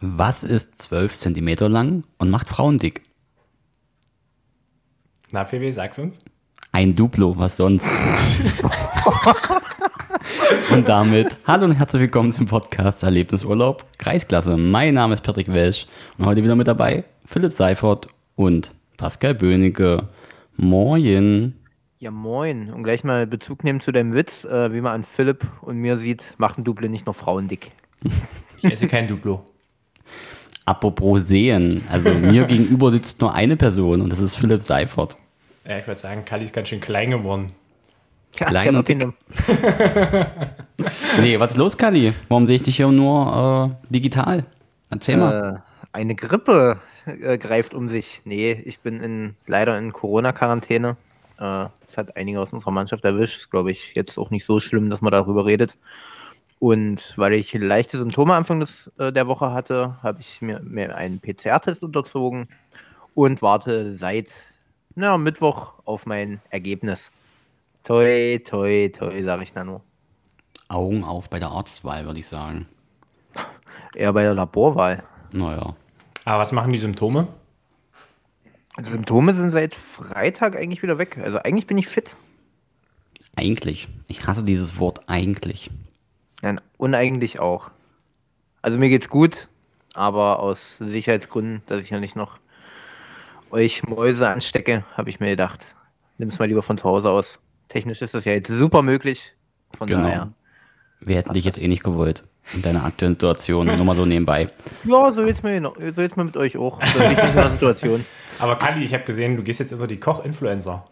Was ist 12 cm lang und macht Frauen dick? Na, PW, sag's uns. Ein Duplo, was sonst? und damit hallo und herzlich willkommen zum Podcast Erlebnisurlaub Kreisklasse. Mein Name ist Patrick Welsch und heute wieder mit dabei Philipp Seifert und Pascal Böhnecke. Moin. Ja, moin. Und gleich mal Bezug nehmen zu deinem Witz. Äh, wie man an Philipp und mir sieht, macht ein Duple nicht noch Frauen dick. Ich esse kein Duplo. Apropos sehen, also mir gegenüber sitzt nur eine Person und das ist Philipp Seifert. Ja, ich würde sagen, Kali ist ganz schön klein geworden. Klein und dick. Nee, was ist los, Kali? Warum sehe ich dich hier nur äh, digital? Erzähl mal. Äh, eine Grippe äh, greift um sich. Nee, ich bin in, leider in Corona-Quarantäne. Äh, das hat einige aus unserer Mannschaft erwischt. Ist, glaube ich, jetzt auch nicht so schlimm, dass man darüber redet. Und weil ich leichte Symptome Anfang des, äh, der Woche hatte, habe ich mir, mir einen PCR-Test unterzogen und warte seit na, Mittwoch auf mein Ergebnis. Toi, toi, toi, sage ich da nur. Augen auf bei der Arztwahl, würde ich sagen. Eher bei der Laborwahl. Naja. Aber was machen die Symptome? Symptome sind seit Freitag eigentlich wieder weg. Also eigentlich bin ich fit. Eigentlich. Ich hasse dieses Wort eigentlich. Nein, uneigentlich auch. Also mir geht's gut, aber aus Sicherheitsgründen, dass ich ja nicht noch euch Mäuse anstecke, habe ich mir gedacht, nimm's mal lieber von zu Hause aus. Technisch ist das ja jetzt super möglich. Von Genau. daher. Wir hätten dich jetzt eh nicht gewollt. In deiner aktuellen Situation. Nur mal so nebenbei. Ja, so jetzt mal, so jetzt mal mit euch auch. So in der Situation. Aber Kali, ich habe gesehen, du gehst jetzt unter die Koch-Influencer.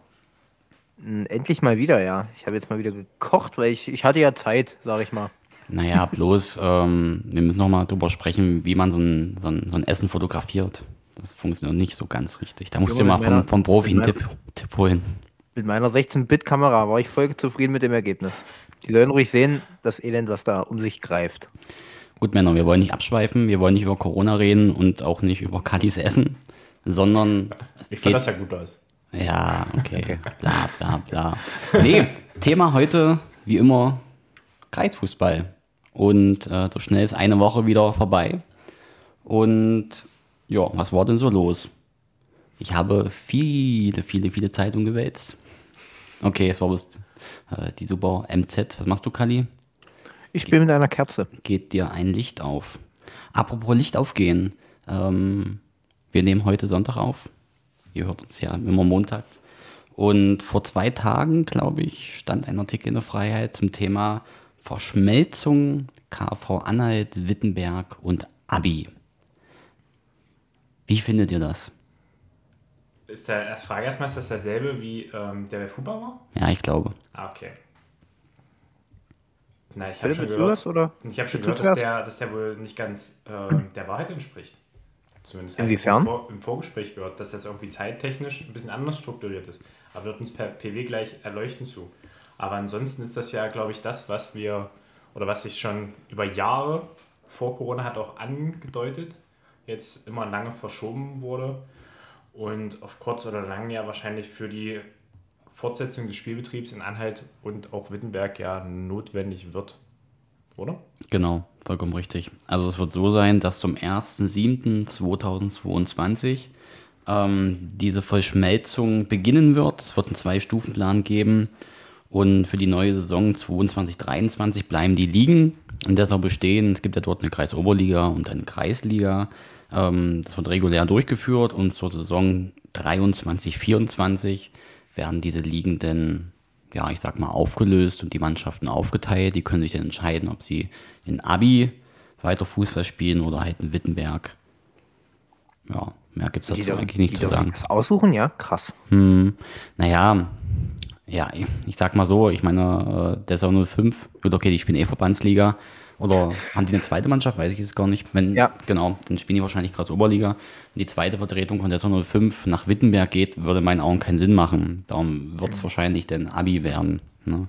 Hm, Endlich mal wieder, ja. Ich habe jetzt mal wieder gekocht, weil ich, ich hatte ja Zeit, sage ich mal. Naja, bloß, ähm, wir müssen noch mal drüber sprechen, wie man so ein, so, ein, so ein Essen fotografiert. Das funktioniert nicht so ganz richtig. Da musst du Junge, mal vom, vom Profi einen mit Tipp, Tipp holen. Mit meiner 16-Bit-Kamera war ich voll zufrieden mit dem Ergebnis. Die sollen ruhig sehen, das Elend, was da um sich greift. Gut, Männer, wir wollen nicht abschweifen, wir wollen nicht über Corona reden und auch nicht über Katis Essen, sondern es Ich fand geht das ja gut aus. Ja, okay. Bla bla bla. Nee, Thema heute, wie immer, Kreisfußball. Und äh, so schnell ist eine Woche wieder vorbei. Und ja, was war denn so los? Ich habe viele, viele, viele Zeitungen gewälzt. Okay, es war bloß äh, die super MZ. Was machst du, Kali? Ich spiele mit einer Kerze. geht dir ein Licht auf. Apropos Licht aufgehen. Ähm, wir nehmen heute Sonntag auf. Ihr hört uns ja immer montags. Und vor zwei Tagen, glaube ich, stand ein Artikel in der Freiheit zum Thema Verschmelzung KV Anhalt, Wittenberg und Abi. Wie findet ihr das? Ist der Frage erstmal, ist das derselbe wie ähm, der bei Fußball war? Ja, ich glaube. Ah, okay. Na, ich habe schon gehört, was, oder? ich hab schon gehört dass, der, dass der wohl nicht ganz ähm, der Wahrheit entspricht. Zumindest Inwiefern? im, Vor im Vorgespräch gehört, dass das irgendwie zeittechnisch ein bisschen anders strukturiert ist. Aber wird uns per PW gleich erleuchten zu. Aber ansonsten ist das ja, glaube ich, das, was wir oder was sich schon über Jahre vor Corona hat auch angedeutet, jetzt immer lange verschoben wurde und auf kurz oder lang ja wahrscheinlich für die Fortsetzung des Spielbetriebs in Anhalt und auch Wittenberg ja notwendig wird. Oder? Genau, vollkommen richtig. Also es wird so sein, dass zum 1.7.2022 ähm, diese Verschmelzung beginnen wird. Es wird einen Zwei-Stufen-Plan geben. Und für die neue Saison 22-23 bleiben die Ligen. Und das auch bestehen. Es gibt ja dort eine Kreisoberliga und eine Kreisliga. Ähm, das wird regulär durchgeführt. Und zur Saison 23-24 werden diese Ligen dann ja, ich sag mal, aufgelöst und die Mannschaften aufgeteilt. Die können sich dann entscheiden, ob sie in Abi weiter Fußball spielen oder halt in Wittenberg. Ja, mehr gibt es dazu dürfen- eigentlich nicht zu sagen. das aussuchen, ja, krass. Naja, ja, ich, sag mal so, ich meine, äh, der Sau 05, gut, okay, die spielen eh Verbandsliga. Oder haben die eine zweite Mannschaft? Weiß ich jetzt gar nicht. Wenn, Ja. Genau, dann spielen die wahrscheinlich gerade Oberliga. Wenn die zweite Vertretung von der Sau 05 nach Wittenberg geht, würde in meinen Augen keinen Sinn machen. Darum wird es wahrscheinlich dann Abi werden. Ne?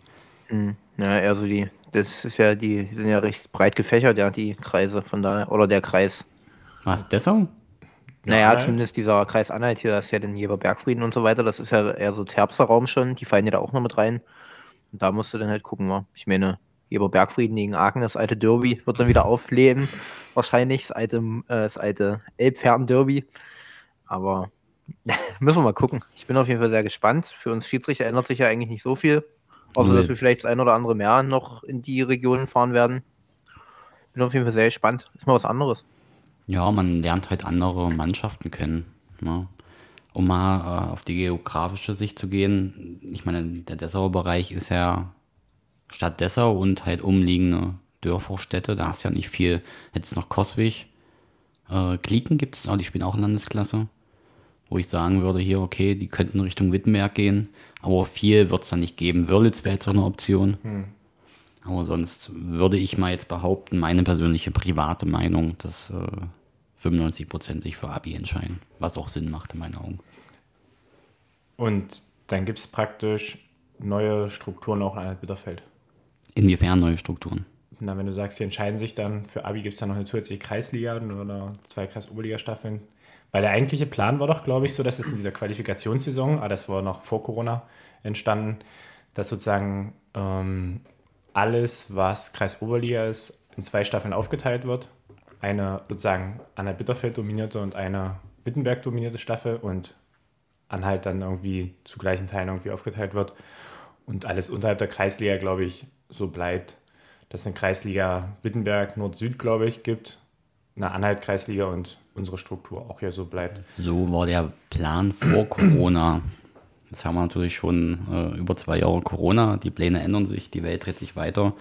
Ja, eher so die, das ist ja, die sind ja recht breit gefächert, ja, die Kreise von daher, oder der Kreis. Was, Dessau? Naja, Anhalt. zumindest dieser Kreis Anhalt hier, das ist ja den Jeber Bergfrieden und so weiter, das ist ja eher so Zerbster Raum schon, die fallen ja da auch noch mit rein. Und da musst du dann halt gucken, wa? ich meine, Eber Bergfrieden gegen Aachen, das alte Derby, wird dann wieder aufleben. Wahrscheinlich das alte, äh, das alte Elbpferden-Derby. Aber müssen wir mal gucken. Ich bin auf jeden Fall sehr gespannt. Für uns Schiedsrichter ändert sich ja eigentlich nicht so viel. Außer, Nee. dass wir vielleicht das ein oder andere mehr noch in die Regionen fahren werden. Bin auf jeden Fall sehr gespannt. Ist mal was anderes. Ja, man lernt halt andere Mannschaften kennen. Ne? Um mal äh, auf die geografische Sicht zu gehen, ich meine, der Dessauer Bereich ist ja Stadt Dessau und halt umliegende Dörfer, Städte. Da hast du ja nicht viel. Jetzt noch Coswig. Äh, Kliken gibt es auch, die spielen auch in Landesklasse. Wo ich sagen würde, hier, okay, die könnten Richtung Wittenberg gehen. Aber viel wird es da nicht geben. Wörlitz wäre jetzt auch eine Option. Aber sonst würde ich mal jetzt behaupten, meine persönliche private Meinung, dass äh, 95% sich für Abi entscheiden. Was auch Sinn macht in meinen Augen. Und dann gibt es praktisch neue Strukturen auch in Anhalt Bitterfeld. Inwiefern neue Strukturen? Na, wenn du sagst, die entscheiden sich dann für Abi, gibt es dann noch eine zusätzliche Kreisliga oder zwei Kreis-Oberliga-Staffeln. Weil der eigentliche Plan war doch, glaube ich, so, dass es in dieser Qualifikationssaison, ah, das war noch vor Corona entstanden, dass sozusagen ähm, alles, was Kreis-Oberliga ist, in zwei Staffeln aufgeteilt wird. Eine sozusagen Anhalt Bitterfeld dominierte und eine Wittenberg dominierte Staffel und Anhalt dann irgendwie zu gleichen Teilen irgendwie aufgeteilt wird. Und alles unterhalb der Kreisliga, glaube ich, so bleibt. Dass eine Kreisliga Wittenberg Nord-Süd, glaube ich, gibt. Eine Anhalt-Kreisliga und unsere Struktur auch hier so bleibt. So war der Plan vor Corona. Jetzt haben wir natürlich schon äh, über zwei Jahre Corona. Die Pläne ändern sich, die Welt dreht sich weiter.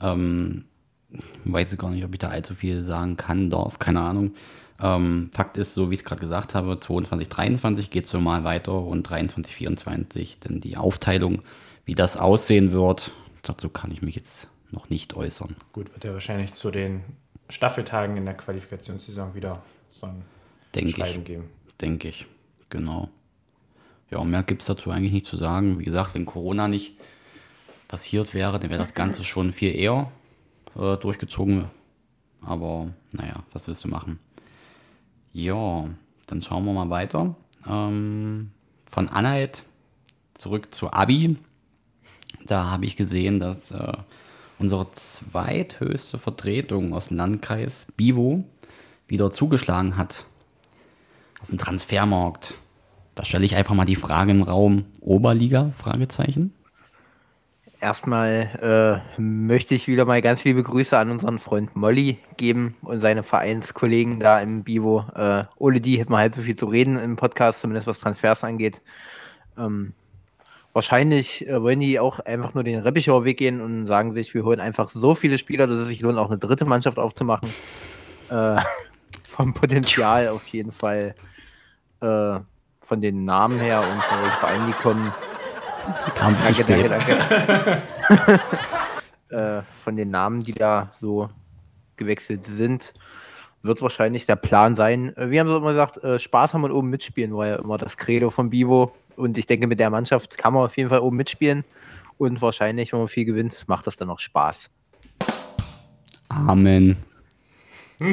Ähm, weiß gar nicht, ob ich da allzu viel sagen kann, darf, keine Ahnung. Ähm, Fakt ist, so wie ich es gerade gesagt habe, 22, 23 geht es so mal weiter und 23, 24 dann die Aufteilung. Wie das aussehen wird, dazu kann ich mich jetzt noch nicht äußern. Gut, wird ja wahrscheinlich zu den Staffeltagen in der Qualifikationssaison wieder so ein Denke Schreiben ich. geben. Denke ich, genau. Ja, mehr gibt es dazu eigentlich nicht zu sagen. Wie gesagt, wenn Corona nicht passiert wäre, dann wäre das Ganze schon viel eher äh, durchgezogen. Aber naja, was willst du machen? Ja, dann schauen wir mal weiter. Ähm, von Anhalt zurück zu Abi. Da habe ich gesehen, dass äh, unsere zweithöchste Vertretung aus dem Landkreis, Bivo, wieder zugeschlagen hat auf dem Transfermarkt. Da stelle ich einfach mal die Frage im Raum Oberliga? Fragezeichen. Erstmal äh, möchte ich wieder mal ganz liebe Grüße an unseren Freund Molly geben und seine Vereinskollegen da im Bivo. Äh, ohne die hätten wir halb so viel zu reden im Podcast, zumindest was Transfers angeht. Ähm, wahrscheinlich äh, wollen die auch einfach nur den Reppichauer Weg gehen und sagen sich, wir holen einfach so viele Spieler, dass es sich lohnt, auch eine dritte Mannschaft aufzumachen. Äh, vom Potenzial auf jeden Fall, äh, von den Namen her und von welchen Vereinen die kommen. Kam Danke, spät. danke, danke. äh, von den Namen, die da so gewechselt sind, wird wahrscheinlich der Plan sein. Äh, Wir haben so immer gesagt, äh, Spaß haben und oben mitspielen, war ja immer das Credo von Bivo. Und ich denke, mit der Mannschaft kann man auf jeden Fall oben mitspielen. Und wahrscheinlich, wenn man viel gewinnt, macht das dann auch Spaß. Amen. Ja.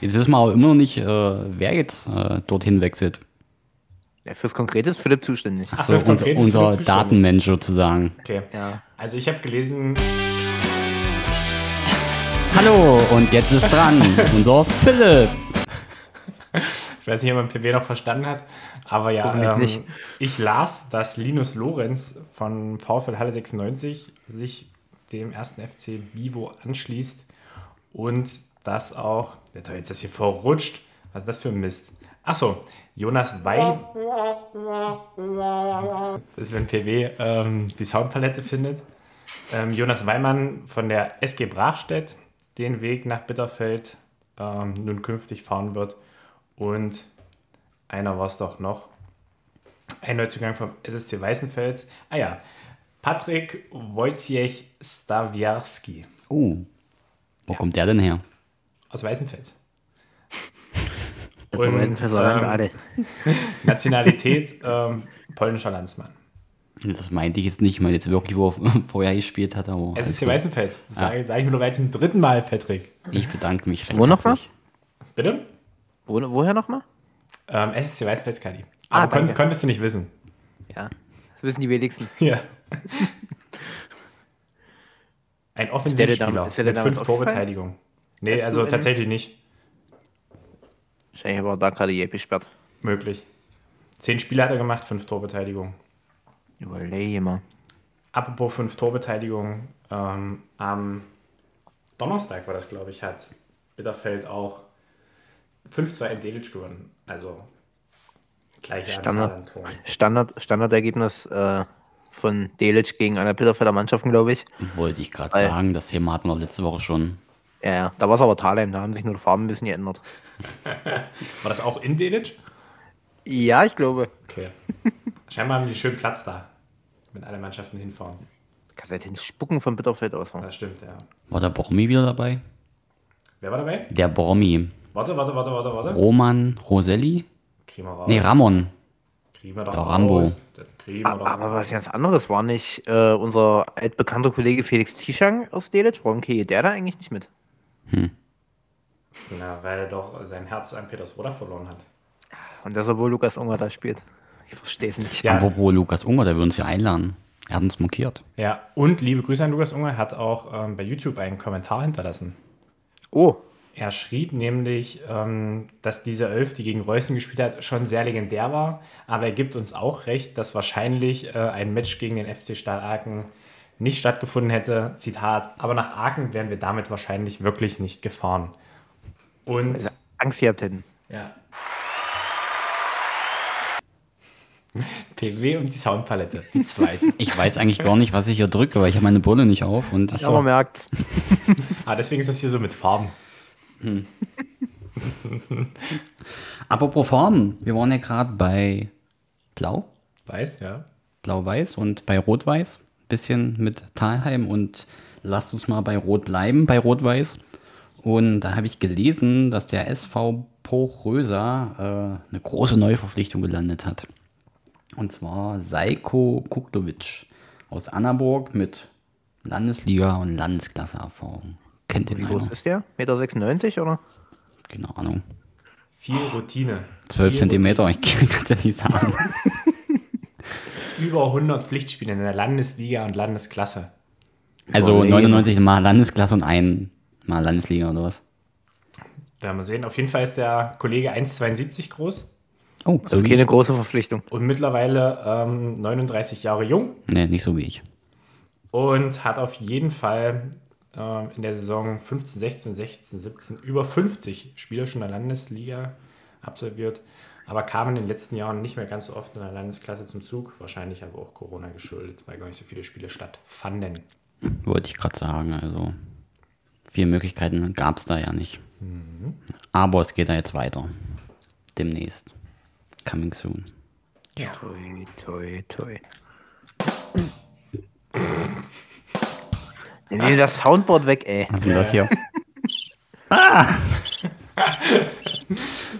Jetzt wissen wir aber immer noch nicht, äh, wer jetzt äh, dorthin wechselt. Ja, fürs Konkrete ist Philipp zuständig. Ach, So, fürs unser, unser Philipp zuständig. Datenmensch sozusagen. Okay. Ja. Also ich habe gelesen, Hallo, und jetzt ist dran unser Philipp. ich weiß nicht, ob man PW noch verstanden hat, aber ja, ähm, nicht. ich las, dass Linus Lorenz von VfL Halle 96 sich dem ersten FC Bivo anschließt und das auch, der hat jetzt das hier verrutscht, was ist das für ein Mist? Achso, Jonas Wey, das ist wenn PW ähm, die Soundpalette findet, ähm, Jonas Weimann von der SG Brachstedt den Weg nach Bitterfeld ähm, nun künftig fahren wird und einer war es doch noch. Ein Neuzugang vom SSC Weißenfels. Ah ja, Patrick Wojciech Stawiarski Oh, wo kommt der denn her? aus Weißenfels. Und, Personal ähm, gerade. Nationalität ähm, polnischer Landsmann. Das meinte ich jetzt nicht, weil jetzt wirklich, wo er vorher gespielt hat, aber alles SSC gut. Weißenfels. Das sage, sage ich mir bereits zum dritten Mal, Patrick. ich bedanke mich recht Wo noch herzlich. Bitte? Wo, woher nochmal? Ähm, SSC Weißenfels Kali. Ah, Aber kon danke. konntest du nicht wissen. Ja, wissen die wenigsten. Ja. Ein Offensivspieler da- ist der mit fünf? Torbeteiligung. Nee, also tatsächlich nicht Wahrscheinlich war da gerade je gesperrt. möglich. Zehn Spiele hat er gemacht, fünf Torbeteiligung. Überlege mal. Apropos fünf Torbeteiligung, ähm, am Donnerstag war das, glaube ich, hat Bitterfeld auch 5-2 in Delitzsch gewonnen. Also gleiche Standard. Anzahl an Toren. Standard, Standardergebnis äh, von Delic gegen einer Bitterfelder Mannschaften, glaube ich. Wollte ich gerade sagen, das Thema hatten wir letzte Woche schon. Ja, ja. Da war es aber Thalheim, da haben sich nur die Farben ein bisschen geändert. War das auch in Delitzsch? Ja, ich glaube. Okay. Scheinbar haben die schön Platz da, wenn alle Mannschaften hinfahren. Kannst halt den Spucken von Bitterfeld aus. Das stimmt, ja. War der Bormi wieder dabei? Wer war dabei? Der Bormi. Warte, warte, warte, warte, warte. Roman Roselli? Wir raus. Nee, Ramon. Doch Der raus. Rambo. Das wir doch Aber was ganz anderes war nicht äh, unser altbekannter Kollege Felix Tischang aus Delitzsch. Warum kriege der da eigentlich nicht mit? Na, weil er doch sein Herz an Petersroda verloren hat. Und deshalb, wo Lukas Unger da spielt. Ich verstehe es nicht. Ja. Apropos Lukas Unger, der will uns ja einladen. Er hat uns markiert. Ja, und liebe Grüße an Lukas Unger, hat auch ähm, bei YouTube einen Kommentar hinterlassen. Oh, Er schrieb nämlich, ähm, dass diese Elf, die gegen Reußen gespielt hat, schon sehr legendär war. Aber er gibt uns auch recht, dass wahrscheinlich äh, ein Match gegen den FC Stahl Aachen nicht stattgefunden hätte. Zitat, aber nach Aachen wären wir damit wahrscheinlich wirklich nicht gefahren. Und also Angst gehabt hätten. ja. PW und die Soundpalette, die zweite. Ich weiß eigentlich gar nicht, was ich hier drücke, weil ich habe meine Brille nicht auf. Und Ja, man merkt. ah, deswegen ist das hier so mit Farben. Apropos Farben, wir waren ja gerade bei Blau, Weiß, ja. Blau-Weiß und bei Rot-Weiß. Bisschen mit Talheim und lasst uns mal bei Rot bleiben, bei Rot-Weiß. Und da habe ich gelesen, dass der SV Pochröser äh, eine große Neuverpflichtung gelandet hat. Und zwar Seiko Kuklovic aus Annaburg mit Landesliga- und Landesklasse-Erfahrung. Kennt ihr Wie groß ist der? 1,96 Meter oder? Keine Ahnung. Viel Routine. 12 Viel Zentimeter, ich kann es ja nicht sagen. über 100 Pflichtspiele in der Landesliga und Landesklasse. Also Überlegen. 99 Mal Landesklasse und ein Mal Landesliga oder was? Werden wir sehen. Auf jeden Fall ist der Kollege 1,72 groß Oh, Also so wie keine ich. große Verpflichtung. und mittlerweile ähm, 39 Jahre jung Nee, nicht so wie ich. und hat auf jeden Fall ähm, in der Saison 15, 16, 16, 17 über 50 Spiele schon in der Landesliga absolviert, aber kam in den letzten Jahren nicht mehr ganz so oft in der Landesklasse zum Zug. Wahrscheinlich aber auch Corona geschuldet, weil gar nicht so viele Spiele stattfanden. Wollte ich gerade sagen. Also viele Möglichkeiten gab es da ja nicht. Aber es geht da jetzt weiter. Demnächst. Coming soon. Toi, toi, toi. Nimm mir das Soundboard weg, ey. Was ist denn das hier?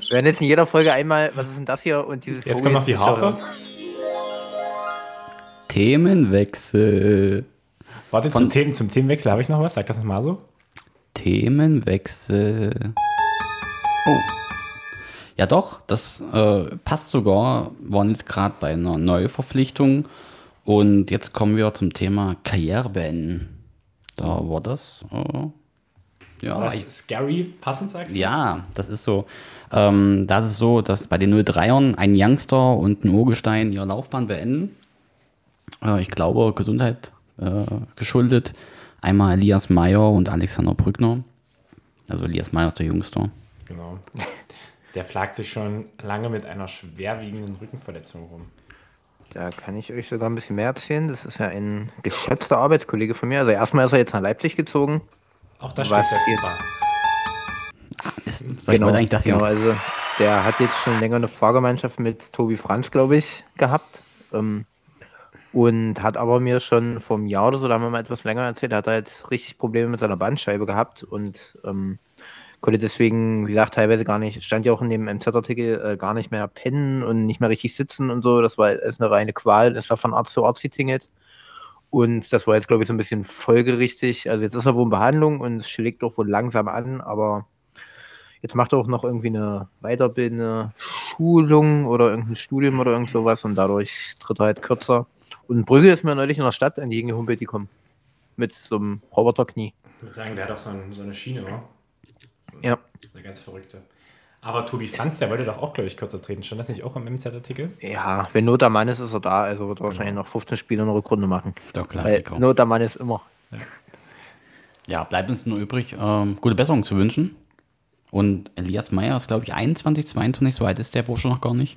Wir werden jetzt in jeder Folge einmal, was ist denn das hier? Und dieses Jetzt kommt noch die Harfe. Themenwechsel. Warte, Von- zum, Themen, zum Themenwechsel habe ich noch was. Sag das nochmal so. Themenwechsel. Oh. Ja doch, das äh, passt sogar. Wir waren jetzt gerade bei einer Neuverpflichtung. Und jetzt kommen wir zum Thema Karriere beenden. Da war das. Äh, ja, Was scary passend sagst du? ja, das ist so. Ähm, das ist so, dass bei den 03ern ein Youngster und ein Urgestein ihre Laufbahn beenden. Äh, ich glaube, Gesundheit äh, geschuldet. Einmal Elias Meyer und Alexander Brückner. Also Elias Meyer ist der Jüngste. Genau. Der plagt sich schon lange mit einer schwerwiegenden Rückenverletzung rum. Da kann ich euch sogar ein bisschen mehr erzählen. Das ist ja ein geschätzter Arbeitskollege von mir. Also erstmal ist er jetzt nach Leipzig gezogen. Auch das Was steht jetzt? fest. Ist, ich wollte eigentlich das hier. genau, also der hat jetzt schon länger eine Fahrgemeinschaft mit Tobi Franz, glaube ich, gehabt. Ähm, und hat aber mir schon vor einem Jahr oder so, da haben wir mal etwas länger erzählt, er hat halt richtig Probleme mit seiner Bandscheibe gehabt und ähm, konnte deswegen, wie gesagt, teilweise gar nicht, stand ja auch in dem MZ-Artikel, äh, gar nicht mehr pennen und nicht mehr richtig sitzen und so. Das war ist eine reine Qual, ist da von Arzt zu Arzt getingelt. Und das war jetzt, glaube ich, so ein bisschen folgerichtig. Also jetzt ist er wohl in Behandlung und es schlägt doch wohl langsam an, aber jetzt macht er auch noch irgendwie eine weiterbildende Schulung oder irgendein Studium oder irgend sowas und dadurch tritt er halt kürzer. Und Brügge ist mir neulich in der Stadt hingehumpelt, die kommen. mit so einem Roboterknie. Ich würde sagen, der hat auch so, ein, so eine Schiene, oder? Ja. Der ganz verrückte. Aber Tobi Franz, der wollte doch auch, glaube ich, kürzer treten. Stand das nicht auch im MZ-Artikel? Ja, wenn Not am Mann ist, ist er da. Also wird er wahrscheinlich noch 15 Spiele in der Rückrunde machen. Der Weil Klassiker. Not am Mann ist immer. Ja, bleibt uns nur übrig, ähm, gute Besserung zu wünschen. Und Elias Meyer ist, glaube ich, 21, 22, so alt ist der Bursche noch gar nicht.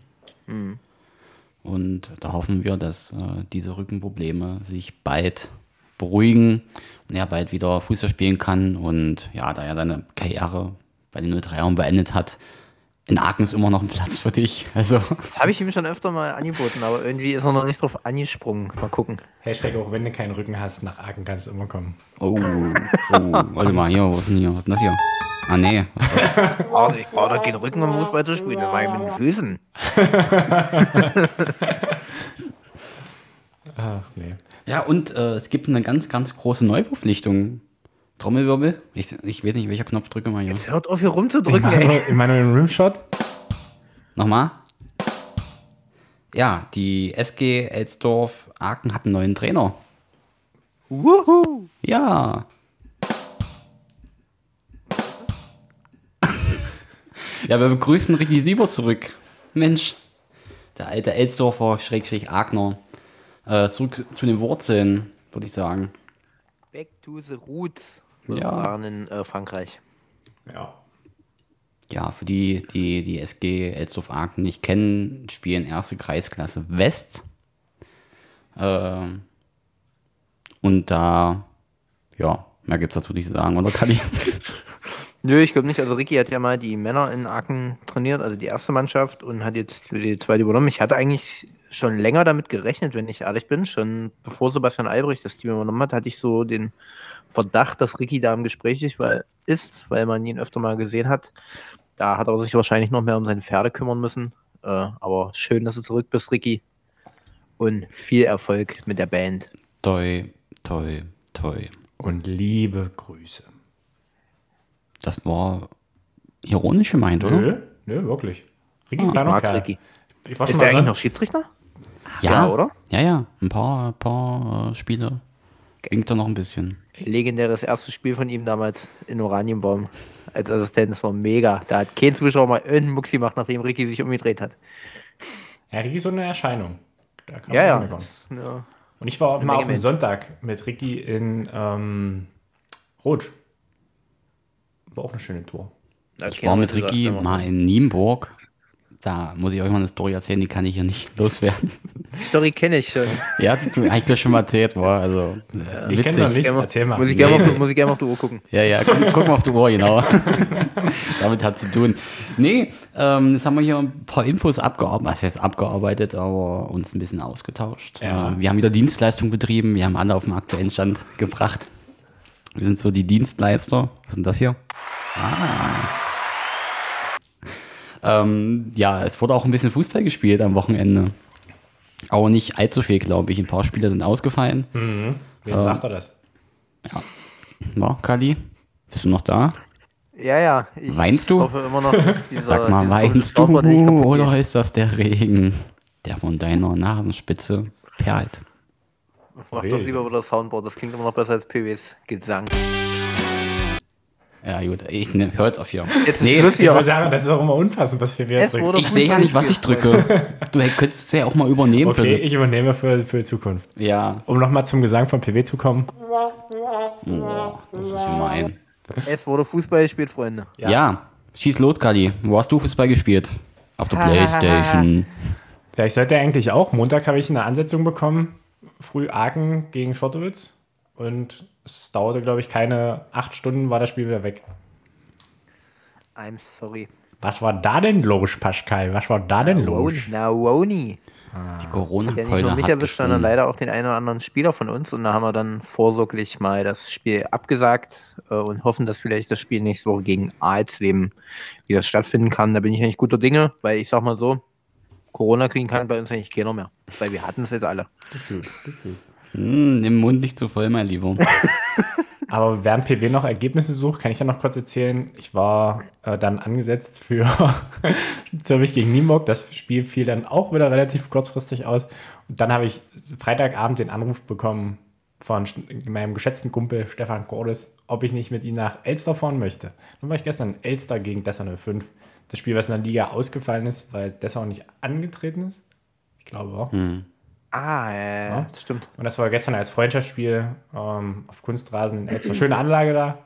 Und da hoffen wir, dass äh, diese Rückenprobleme sich bald beruhigen er bald wieder Fußball spielen kann. Und ja, da er seine Karriere bei den 03ern beendet hat, in Aachen ist immer noch ein Platz für dich. Also, Das habe ich ihm schon öfter mal angeboten, aber irgendwie ist er noch nicht drauf angesprungen. Mal gucken. Hashtag auch wenn du keinen Rücken hast, nach Aachen kannst du immer kommen. oh, oh, warte mal, hier, was ist denn hier? Was ist denn das hier? Ah, nee. Oh, ich brauche doch keinen Rücken, um Fußball zu spielen. Das mache ich mit den Füßen. Ach, nee. Ja, und äh, es gibt eine ganz, ganz große Neuverpflichtung. Trommelwirbel. Ich, ich weiß nicht, welcher Knopf drücke mal hier. Jetzt hört auf, hier rumzudrücken, ey. Immanuel Rimshot. Nochmal. Ja, die SG Elsdorf Aachen hat einen neuen Trainer. Wuhu. Ja. ja, wir begrüßen Ricky Sieber zurück. Mensch, der alte Elsdorfer, Schrägstrich Aagner. Äh, zurück zu den Wurzeln, würde ich sagen. Back to the roots. Ja. sozusagen in äh, Frankreich. Ja. Ja, für die, die die SG Elsdorf Aachen nicht kennen, spielen erste Kreisklasse West. Ähm, und da, ja, mehr gibt's dazu nicht zu sagen, oder Kali? Nö, ich glaube nicht. Also Ricky hat ja mal die Männer in Aachen trainiert, also die erste Mannschaft und hat jetzt die zweite übernommen. Ich hatte eigentlich schon länger damit gerechnet, wenn ich ehrlich bin. Schon bevor Sebastian Albrecht das Team übernommen hat, hatte ich so den Verdacht, dass Ricky da im Gespräch ist, weil, man ihn öfter mal gesehen hat. Da hat er sich wahrscheinlich noch mehr um seine Pferde kümmern müssen. Äh, aber schön, dass du zurück bist, Ricky. Und viel Erfolg mit der Band. toi, toi, toi. Und liebe Grüße. Das war ironisch gemeint, oder? Nö, nö, wirklich. Ricky Ich feiner mag. Ricky. Ich war Ist schon der mal eigentlich noch Schiedsrichter? Ja, Ja, oder? Ja, ja. Ein paar, paar äh, Spiele. Winkt er noch ein bisschen. legendäres erstes Spiel von ihm damals in Oranienbaum als Assistent. Das war mega. Da hat kein Zuschauer mal irgendeinen Mucks gemacht, nachdem Ricky sich umgedreht hat. ja, Ricky ist so eine Erscheinung. Da kann Ja, man ja. eine- Und ich war auch mal auf dem. Sonntag mit Ricky in ähm, Rotsch. War auch eine schöne Tour. da Ich war mit Ricky mal in Nienburg. Da muss ich euch mal eine Story erzählen, die kann ich hier nicht loswerden. Die Story kenne ich schon. ja, die du eigentlich schon mal erzählt, war also äh, Ich kenn's noch nicht. Erzähl mal. Muss ich gerne mal, auf- muss ich gerne mal auf die Uhr gucken. Ja, ja, guck, guck mal auf die Uhr, genau. Damit hat zu tun. Nee, ähm, jetzt haben wir hier ein paar Infos abgearbeitet, was heißt abgearbeitet, aber uns ein bisschen ausgetauscht. Ja. Ähm, wir haben wieder Dienstleistung betrieben, wir haben alle auf den aktuellen Stand gebracht. Wir sind so die Dienstleister. Was ist denn das hier? Ah. Ähm, ja, es wurde auch ein bisschen Fußball gespielt am Wochenende. Aber nicht allzu viel, glaube ich. Ein paar Spieler sind ausgefallen. Wen sagt er das? War, Kali? Bist du noch da? Ja, ja. Ich Weinst du? hoffe immer noch, dass dieser, Sag mal, weinst du oder ist das der Regen, der von deiner Nasenspitze perlt? Mach doch lieber wieder das Soundboard. Das klingt immer noch besser als PWs Gesang. Ja, gut, ich ne, hör jetzt auf hier. Jetzt ist Nee, Schluss Ich hier. wollte sagen, das ist auch immer unpassend, dass wir wieder drücken. Ich sehe ja nicht, was ich drücke. Du könntest es ja auch mal übernehmen Okay, ich übernehme für, für die Zukunft. Ja, Um nochmal zum Gesang von PW zu kommen. oh, das ist gemein. Es wurde Fußball gespielt, Freunde. Ja. schieß los, Kali. Wo hast du Fußball gespielt? Auf der Playstation. Ja, ich sollte eigentlich auch. Montag habe ich eine Ansetzung bekommen. Früh Aachen gegen Schottewitz. Und es dauerte, glaube ich, keine acht Stunden, war das Spiel wieder weg. I'm sorry. Was war da denn los, Pascal? Was war da denn los? Na, Woni. Die Ja, nicht Corona-Keule nur mich hat erwischt, sondern leider auch den einen oder anderen Spieler von uns. Und da haben wir dann vorsorglich mal das Spiel abgesagt äh, und hoffen, dass vielleicht das Spiel nächste Woche gegen Alsleben wieder stattfinden kann. Da bin ich eigentlich guter Dinge, weil ich sag mal so, Corona kriegen kann bei uns eigentlich keiner mehr. Weil wir hatten es jetzt alle. Hm, nimm Mund nicht zu voll, mein Lieber. Aber während PW noch Ergebnisse sucht, kann ich ja noch kurz erzählen. Ich war äh, dann angesetzt für Zürich gegen Nienburg. Das Spiel fiel dann auch wieder relativ kurzfristig aus. Und dann habe ich Freitagabend den Anruf bekommen, von meinem geschätzten Kumpel Stefan Cordes, ob ich nicht mit ihm nach Elster fahren möchte. Dann war ich gestern in Elster gegen Dessau 05. Das Spiel, was in der Liga ausgefallen ist, weil Dessau nicht angetreten ist. Ich glaube auch. Hm. Ah, ja, Ja. das stimmt. Und das war gestern als Freundschaftsspiel ähm, auf Kunstrasen in Elster. Schöne Anlage da.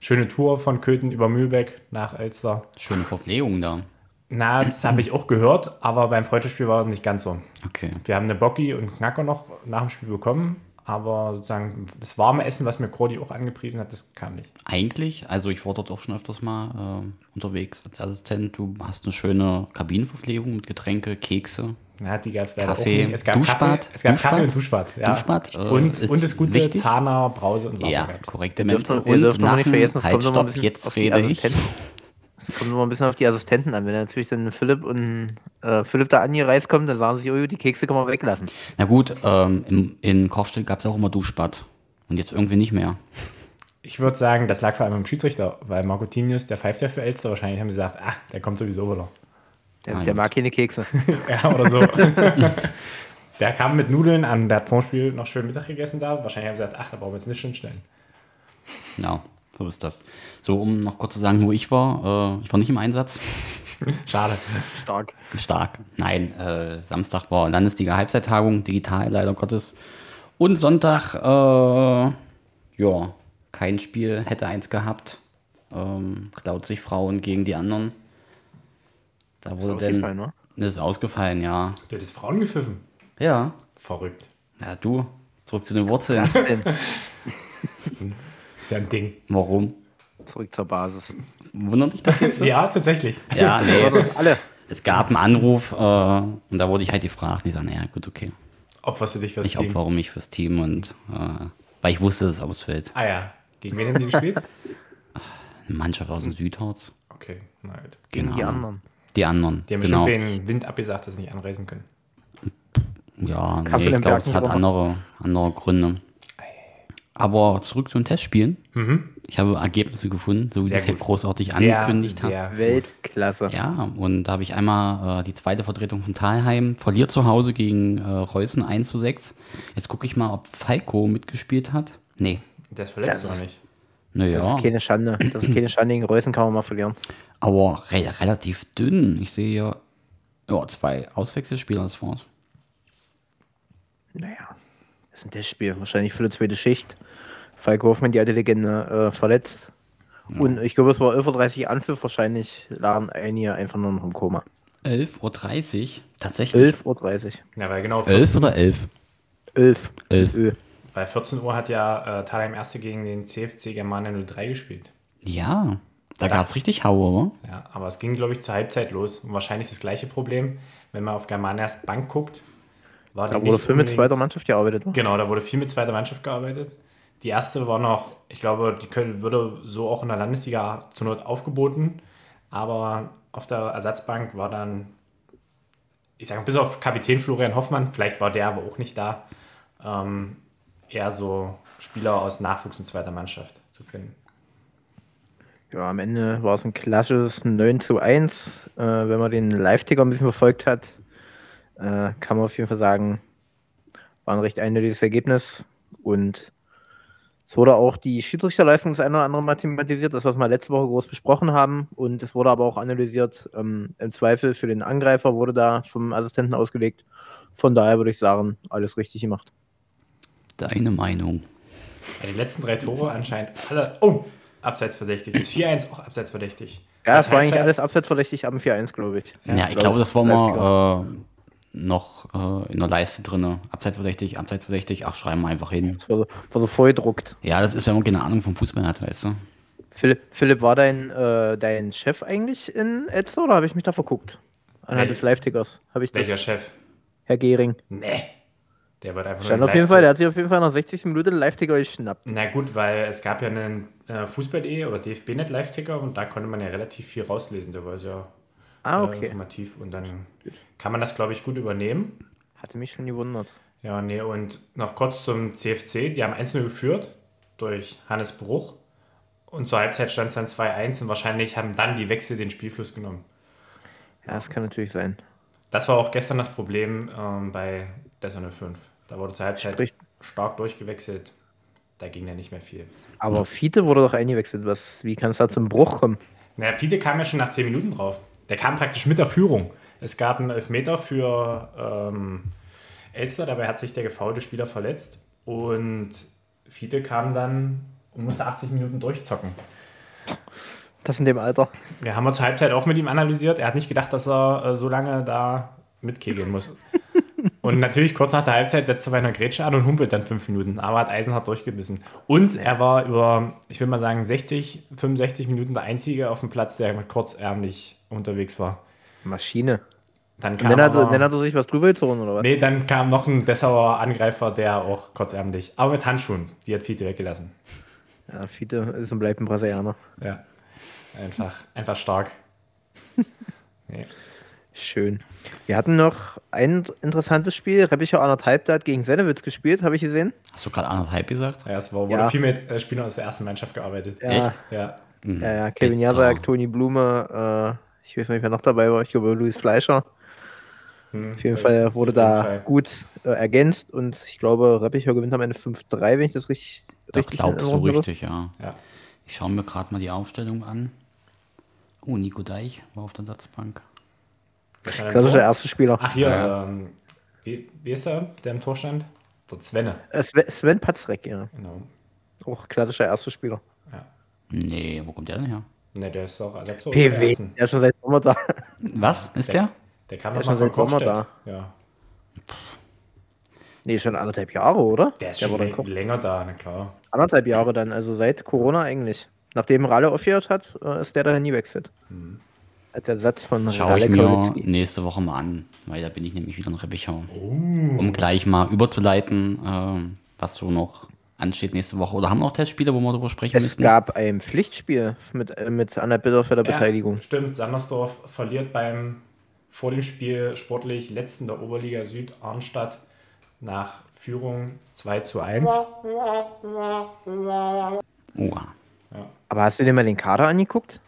Schöne Tour von Köthen über Mühlbeck nach Elster. Schöne Verpflegung da. Na, das habe ich auch gehört, aber beim Freundschaftsspiel war es nicht ganz so. Okay. Wir haben eine Bocki und Knacker noch nach dem Spiel bekommen, aber sozusagen das warme Essen, was mir Crodi auch angepriesen hat, das kam nicht. Eigentlich, also ich war dort auch schon öfters mal äh, unterwegs als Assistent. Du hast eine schöne Kabinenverpflegung mit Getränke, Kekse. Na, die gab es leider Kaffee, auch nicht. Es gab Duschbad, Kaffee, es gab Duschbad, Kaffee und Duschbad. Ja. Duschbad, äh, und, ist und das gute wichtig. Zahner, Brause und Wasser. Ja, korrekte Menschen. aber nach nicht dem- vergessen, es halt, kommt immer ein stopp, bisschen jetzt auf die rede ich. Es kommt immer ein bisschen auf die Assistenten an. Wenn natürlich dann Philipp und äh, Philipp da angereist kommt, dann sagen sie sich, oh, die Kekse kann man weglassen. Na gut, ähm, in, in Kochstedt gab es auch immer Duschbad. Und jetzt irgendwie nicht mehr. Ich würde sagen, das lag vor allem am Schiedsrichter, weil Marcotinius, der pfeift ja für Elster, wahrscheinlich haben sie gesagt, ah, der kommt sowieso wieder. Der, Mein der mag keine Kekse. Ja, oder so. der kam mit Nudeln an, der hat vorm Spiel noch schön Mittag gegessen da. Wahrscheinlich haben sie gesagt, ach, da brauchen wir jetzt nicht schon stellen. Ja, so ist das. So, um noch kurz zu sagen, wo ich war. Äh, ich war nicht im Einsatz. Schade. Stark. Stark. Nein, äh, Samstag war Landesliga Halbzeittagung, digital leider Gottes. Und Sonntag, äh, ja, kein Spiel, hätte eins gehabt. Ähm, klaut sich Frauen gegen die anderen. Da wurde denn. ausgefallen, ne? Das ist ausgefallen, ja. Du hättest Frauen gepfiffen. Ja. Verrückt. Ja, du, zurück zu den Wurzeln. Ist ja ein Ding. Warum? Zurück zur Basis. Wundert dich das jetzt? Ja, tatsächlich. Ja, nee. Alle. Es gab einen Anruf äh, und da wurde ich halt gefragt. Ich sage, naja, gut, okay. Opferst du dich fürs Ich Team? opfere mich fürs Team und äh, weil ich wusste, dass es ausfällt. Ah ja. Gegen wen haben die gespielt? Eine Mannschaft aus dem Südharz. Okay, na gut. Gegen Genau. die anderen. Die anderen. Die haben genau. bestimmt den Wind abgesagt, dass sie nicht anreisen können. Ja, nee, ich glaube, es hat andere, andere Gründe. Aber zurück zu den Testspielen. Ich habe Ergebnisse gefunden, so wie du es ja großartig Sehr, angekündigt sehr hast. Weltklasse. Ja, und da habe ich einmal äh, die zweite Vertretung von Thalheim verliert zu Hause gegen äh, Reußen 1 zu 6. Jetzt gucke ich mal, ob Falco mitgespielt hat. Nee. Der ist verletzt Das oder ist- nicht? Das Naja, ist keine Schande. Das ist keine Schande. Gegen Reußen kann man mal verlieren. aber re relativ dünn. Ich sehe hier ja, zwei Auswechselspieler, das war's. Naja, das ist ein Testspiel. Wahrscheinlich für die zweite Schicht. Falk Hoffmann, die alte Legende, äh, verletzt. Und ich glaube, es war 11.30 Uhr Anpfiff. Wahrscheinlich lagen einige einfach nur noch im Koma. 11.30 Uhr? Tatsächlich? 11.30 Uhr. Ja, weil genau 11 oder 11? 11. 11. Ö. Bei 14 Uhr hat ja äh, Thalheim Erste gegen den CFC Germania 03 gespielt. Ja, da gab es richtig Haue, oder? Ja, aber es ging, glaube ich, zur Halbzeit los. Und wahrscheinlich das gleiche Problem, wenn man auf Germanias Bank guckt. War Da wurde viel mit zweiter Mannschaft gearbeitet. Ne? Genau, da wurde viel mit zweiter Mannschaft gearbeitet. Die erste war noch, ich glaube, die können, würde so auch in der Landesliga zur Not aufgeboten. Aber auf der Ersatzbank war dann, ich sage bis auf Kapitän Florian Hoffmann, vielleicht war der aber auch nicht da, ähm, eher so Spieler aus Nachwuchs und zweiter Mannschaft zu finden. Ja, am Ende war es ein klassisches 9 zu 1. Äh, wenn man den Live-Ticker ein bisschen verfolgt hat, äh, kann man auf jeden Fall sagen, war ein recht eindeutiges Ergebnis. Und es wurde auch die Schiedsrichterleistung das eine oder andere mal thematisiert, das, was wir letzte Woche groß besprochen haben. Und es wurde aber auch analysiert, ähm, im Zweifel für den Angreifer wurde da vom Assistenten ausgelegt. Von daher würde ich sagen, alles richtig gemacht. Deine Meinung. Ja, die letzten drei Tore anscheinend alle, oh, abseitsverdächtig. Das 4-1 auch abseitsverdächtig. Ja, es war eigentlich alles abseitsverdächtig am 4-1, glaube ich. Ja, ich glaube, das war mal äh, noch äh, in der Leiste drin. Abseitsverdächtig, abseitsverdächtig. Ach, schreiben wir einfach hin. Das war so, war so vorgedruckt. Ja, das ist, wenn man keine Ahnung vom Fußball hat, weißt du. Philipp, Philipp war dein, äh, dein Chef eigentlich in Elster oder habe ich mich da verguckt? Anhand Wel- des Live-Tickers. Habe ich das, Welcher Chef? Herr Gehring. Nee. Der wird einfach Stand nur auf jeden Fall, der hat sich auf jeden Fall nach 60 Minuten Live-Ticker geschnappt. Na gut, weil es gab ja einen äh, Fußball.de oder DFB-Net Live-Ticker und da konnte man ja relativ viel rauslesen. Der war sehr Ah, äh, okay. informativ und dann kann man das, glaube ich, gut übernehmen. Hatte mich schon gewundert. Ja, nee, und noch kurz zum CFC. Die haben 1-0 geführt durch Hannes Bruch und zur Halbzeit stand es dann 2-1 und wahrscheinlich haben dann die Wechsel den Spielfluss genommen. Ja, das kann natürlich sein. Das war auch gestern das Problem ähm, bei Dessau 05. Da wurde zur Halbzeit Sprich- stark durchgewechselt. da ging ja nicht mehr viel. Aber Fiete wurde doch eingewechselt. Was, wie kann es da zum Bruch kommen? Naja, Fiete kam ja schon nach 10 Minuten drauf. Der kam praktisch mit der Führung. Es gab einen Elfmeter für ähm, Elster, dabei hat sich der gefaulte Spieler verletzt. Und Fiete kam dann und musste 80 Minuten durchzocken. Das in dem Alter. Ja, haben wir zur Halbzeit auch mit ihm analysiert. Er hat nicht gedacht, dass er äh, so lange da mitkegeln muss. Und natürlich kurz nach der Halbzeit setzt er bei einer Grätsche an und humpelt dann fünf Minuten. Aber hat eisenhart durchgebissen. Und er war über, ich will mal sagen, 60, 65 Minuten der Einzige auf dem Platz, der kurzärmlich unterwegs war. Maschine. Dann kam, dann hat, er- aber, dann hat er sich was drüber gezogen, oder was? nee, dann kam noch ein Dessauer Angreifer, der auch kurzärmlich, aber mit Handschuhen. Die hat Fiete weggelassen. Ja, Fiete ist und bleibt ein Brasilianer. Ja, einfach, einfach stark. Nee. Schön. Wir hatten noch ein interessantes Spiel. Reppicher anderthalb, der hat gegen Sennewitz gespielt, habe ich gesehen. Hast du gerade anderthalb gesagt? Ja, es war, wurde Ja. viel mit äh, Spielern aus der ersten Mannschaft gearbeitet. Ja, Echt? Ja. ja, ja. Kevin. Jasek, Toni Blume, äh, ich weiß nicht, wer noch dabei war. Ich glaube, Luis Fleischer. Hm. Auf jeden Fall wurde Auf jeden da Fall. gut äh, ergänzt und ich glaube, Reppicher gewinnt am Ende 5-3, wenn ich das richtig, Da richtig glaubst du richtig, ja. Ja. Ich schaue mir gerade mal die Aufstellung an. Oh, Nico Deich war auf der Satzbank. Klassischer Tor? erster Spieler. Ach, hier, Ja. ähm, wie, wie ist er, der im Tor stand? Der Svenne. Äh, Sven, Sven Patzrek, ja. Genau. Auch klassischer erster Spieler. Ja. Nee, wo kommt der denn her? Ne, der ist doch Ersatz der PW, der ist schon seit Sommer da. Was? Ist der? Der kam Der doch ist mal schon seit Sommer Kochstedt. Ja. Nee, schon anderthalb Jahre, oder? Der ist war schon länger da, na klar. Anderthalb Jahre dann, also seit Corona eigentlich. Nachdem Ralle aufgehört hat, äh, ist der dahin gewechselt. Mhm. Als Ersatz von Schaue ich mir nächste Woche mal an, weil da bin ich nämlich wieder in Reppichau. Um gleich mal überzuleiten, ähm, was so noch ansteht nächste Woche. Oder haben wir noch Testspiele, wo wir darüber sprechen Es müssen? gab ein Pflichtspiel mit, äh, mit Anna Bitterfelder Beteiligung. Ja, stimmt, Sandersdorf verliert beim vor dem Spiel sportlich letzten der Oberliga Süd Arnstadt nach Führung 2 zu 1. Oha. Aber hast du dir mal den Kader angeguckt?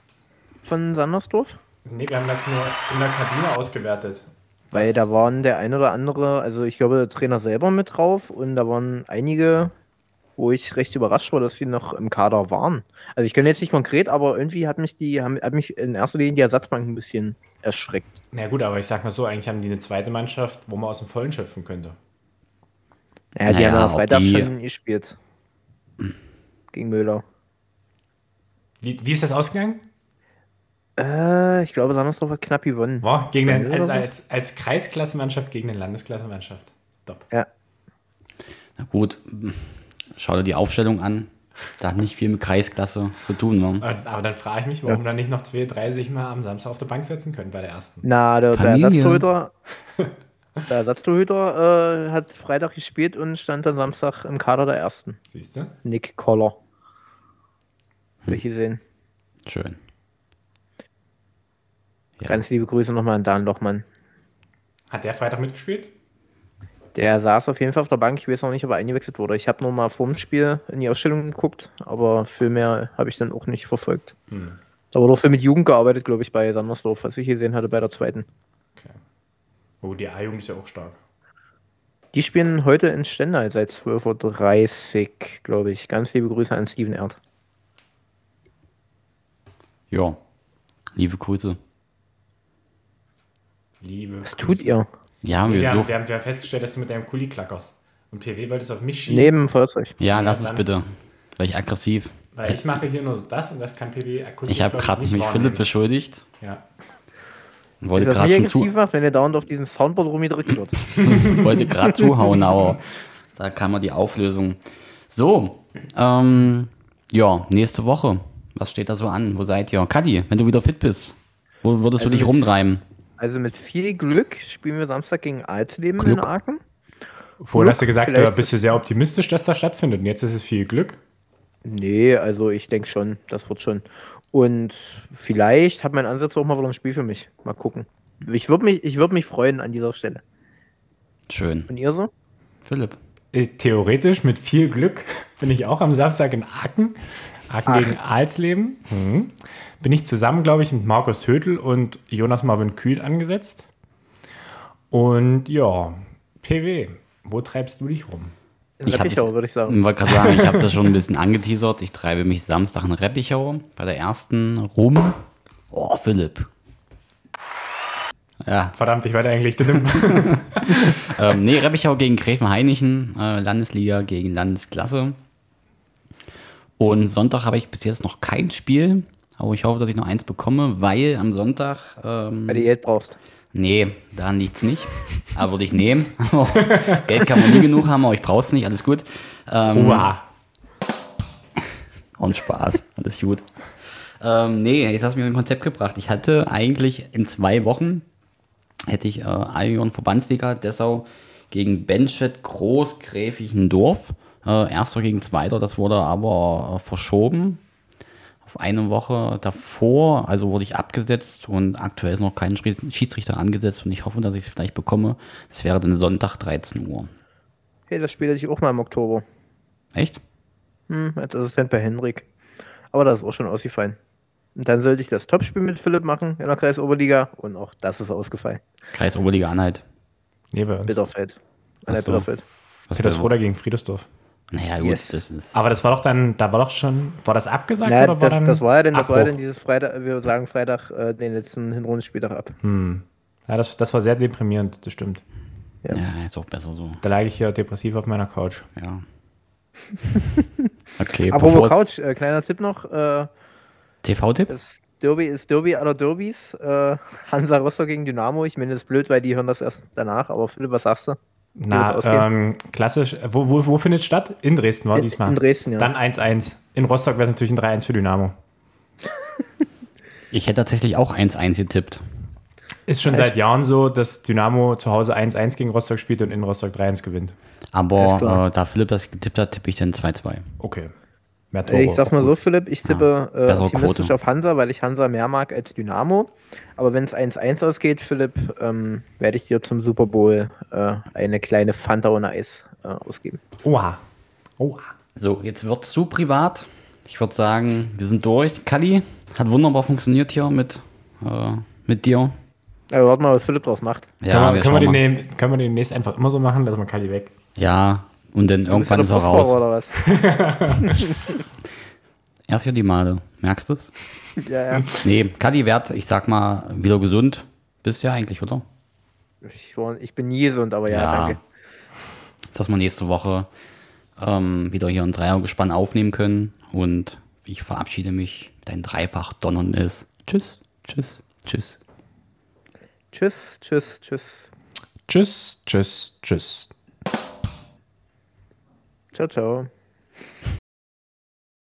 Von Sandersdorf? Nee, wir haben das nur in der Kabine ausgewertet. Weil Was- da waren der ein oder andere, also ich glaube, der Trainer selber mit drauf und da waren einige, wo ich recht überrascht war, dass sie noch im Kader waren. Also ich kenne jetzt nicht konkret, aber irgendwie hat mich die, haben, hat mich in erster Linie die Ersatzbank ein bisschen erschreckt. Na gut, aber ich sag mal so, eigentlich haben die eine zweite Mannschaft, wo man aus dem Vollen schöpfen könnte. Naja, die Naja, haben ja ob Freitag die- schon gespielt. Gegen Müller. Wie, wie ist das ausgegangen? Äh, ich glaube, Sandersdorf hat knapp gewonnen. War gegen den, als, als, als Kreisklassemannschaft gegen eine Landesklassemannschaft. Top. Ja. Na gut, schau dir die Aufstellung an. Da hat nicht viel mit Kreisklasse zu tun. Ne? Aber dann frage ich mich, warum dann nicht noch zwei, drei sich mal am Samstag auf der Bank setzen können bei der ersten. Na, der, der Familie. Ersatztorhüter, der Ersatztorhüter äh, hat Freitag gespielt und stand dann Samstag im Kader der ersten. Siehst du? Nick Koller. Hab ich gesehen. Schön. Ja. Ganz liebe Grüße nochmal an Dan Lochmann. Hat der Freitag mitgespielt? Der saß auf jeden Fall auf der Bank. Ich weiß noch nicht, ob er eingewechselt wurde. Ich habe nur mal vor dem Spiel in die Ausstellung geguckt, aber viel mehr habe ich dann auch nicht verfolgt. Hm. Da wurde auch viel mit Jugend gearbeitet, glaube ich, bei Sandersdorf, was ich gesehen hatte bei der zweiten. Okay. Oh, die A-Jugend ist ja auch stark. Die spielen heute in Stendal seit 12.30 Uhr, glaube ich. Ganz liebe Grüße an Steven Erd. Ja. Liebe Grüße. Liebe. Was tut ihr? Ja, Wir, wir haben, wir, haben, wir haben festgestellt, dass du mit deinem Kuli klackerst. Und PW wollte es auf mich schieben. Neben Feuerzeug. Ja, lass es bitte. Weil ich aggressiv. Weil ich mache hier nur so das und das kann PW akustisch Ich habe gerade mich wahrnehmen. Philipp beschuldigt. Ja. und Wollte gerade schon aggressiv zu, macht, wenn ihr dauernd auf diesem Soundboard rumgedrückt wird? wollte gerade zuhauen, aber da kam mal die Auflösung. So, ähm, ja, nächste Woche. Was steht da so an? Wo seid ihr? Kadi, wenn du wieder fit bist, wo würdest du Also dich mit- rumtreiben? Also mit viel Glück spielen wir Samstag gegen Altleben in Glück. Aachen. Vorhin hast du gesagt, da bist du sehr optimistisch, dass das stattfindet. Und jetzt ist es viel Glück. Nee, also ich denke schon, das wird schon. Und vielleicht hat mein Ansatz auch mal wieder ein Spiel für mich. Mal gucken. Ich würde mich, ich würd mich freuen an dieser Stelle. Schön. Und ihr so? Philipp. Äh, Theoretisch mit viel Glück bin ich auch am Samstag in Aachen. Aachen Ach. gegen Alsleben. Mhm. Bin ich zusammen, glaube ich, mit Markus Hödel und Jonas Marvin Kühl angesetzt. Und ja, PW, wo treibst du dich rum? In Ich Reppichau, würde ich Ich sagen. wollte gerade sagen, ich habe das schon ein bisschen angeteasert. Ich treibe mich Samstag in Reppichau bei der ersten rum. Oh, Philipp. Ja, Verdammt, ich wollte eigentlich. ähm, nee, Reppichau gegen Gräfenhainichen, äh, Landesliga gegen Landesklasse. Und Sonntag habe ich bis jetzt noch kein Spiel, aber ich hoffe, dass ich noch eins bekomme, weil am Sonntag, ähm, Weil du Geld brauchst. nee, daran liegt es nicht, aber würde ich nehmen. Geld kann man nie genug haben, aber ich brauche es nicht, alles gut. Ähm, Uah. Und Spaß, alles gut. Ähm, nee, jetzt hast du mir ein Konzept gebracht. Ich hatte eigentlich in zwei Wochen, hätte ich äh, Albion Verbandsliga Dessau gegen Benstedt Groß Gräfichendorf. Äh, erster gegen zweiter, das wurde aber äh, verschoben eine Woche davor. Also wurde ich abgesetzt und aktuell ist noch kein Schiedsrichter angesetzt und ich hoffe, dass ich es vielleicht bekomme. Das wäre dann Sonntag 13 Uhr. Hey, das spiele ich auch mal im Oktober. Echt? Hm, als Assistent bei Henrik. Aber das ist auch schon ausgefallen. Und dann sollte ich das Topspiel mit Philipp machen in der Kreisoberliga und auch das ist ausgefallen. Kreis Oberliga Anhalt. Nee, bei uns. Bitterfeld. An Ach der so. Bitterfeld. Was Für das Roder gegen Friedersdorf. Naja, gut, Yes. das ist. Aber das war doch dann, da war doch schon, war das abgesagt Na, oder war das, dann das war ja denn, das war ja denn dieses Freitag, wir sagen Freitag äh, den letzten Hinrundenspieltag ab. Hm. Ja, das, das war sehr deprimierend, das stimmt. Ja. Ja, ist auch besser so. Da lag ich hier depressiv auf meiner Couch. Ja. Okay, Apropos Couch, äh, kleiner Tipp noch, äh, TV-Tipp? das Derby ist Derby aller Derbys. Äh, Hansa Rostock gegen Dynamo. Ich meine, das ist blöd, weil die hören das erst danach. Aber Philipp, was sagst du? Na, ähm, klassisch. Wo, wo, wo findet es statt? In Dresden war In- diesmal. in Dresden, ja. Dann 1-1. In Rostock wäre es natürlich ein 3-1 für Dynamo. Ich hätte tatsächlich auch 1-1 getippt. Ist schon seit Jahren so, dass Dynamo zu Hause 1-1 gegen Rostock spielt und in Rostock 3-1 gewinnt. Aber äh, da Philipp das getippt hat, tippe ich dann 2-2. Okay. Mehr Tore. Äh, Ich sag mal so, Philipp, ich tippe äh, bessere optimistisch Quote. auf Hansa, weil ich Hansa mehr mag als Dynamo. Aber wenn es 1-1 ausgeht, Philipp, ähm, werde ich dir zum Super Bowl äh, eine kleine Fanta ohne Eis äh, ausgeben. Oha. Oha. So, jetzt wird zu privat. Ich würde sagen, wir sind durch. Kali, hat wunderbar funktioniert hier mit, äh, mit dir. Aber warte mal, was Philipp draus macht. Ja, können, wir wir, können, wir den, können wir den demnächst einfach immer so machen? Lass mal Kali weg. Ja, und dann Du irgendwann ist er raus. Oder was? Erst ja die Male. Merkst du es? ja, ja. Nee, Kali werd, ich sag mal, wieder gesund. Bist ja eigentlich, oder? Ich, war, ich bin nie gesund, aber ja, Ja. danke. dass wir nächste Woche ähm, wieder hier ein Dreiergespann aufnehmen können. Und ich verabschiede mich. Dein dreifach donnern ist. Tschüss, tschüss, tschüss. Tschüss, tschüss, tschüss. Tschüss, tschüss, tschüss. Ciao, ciao.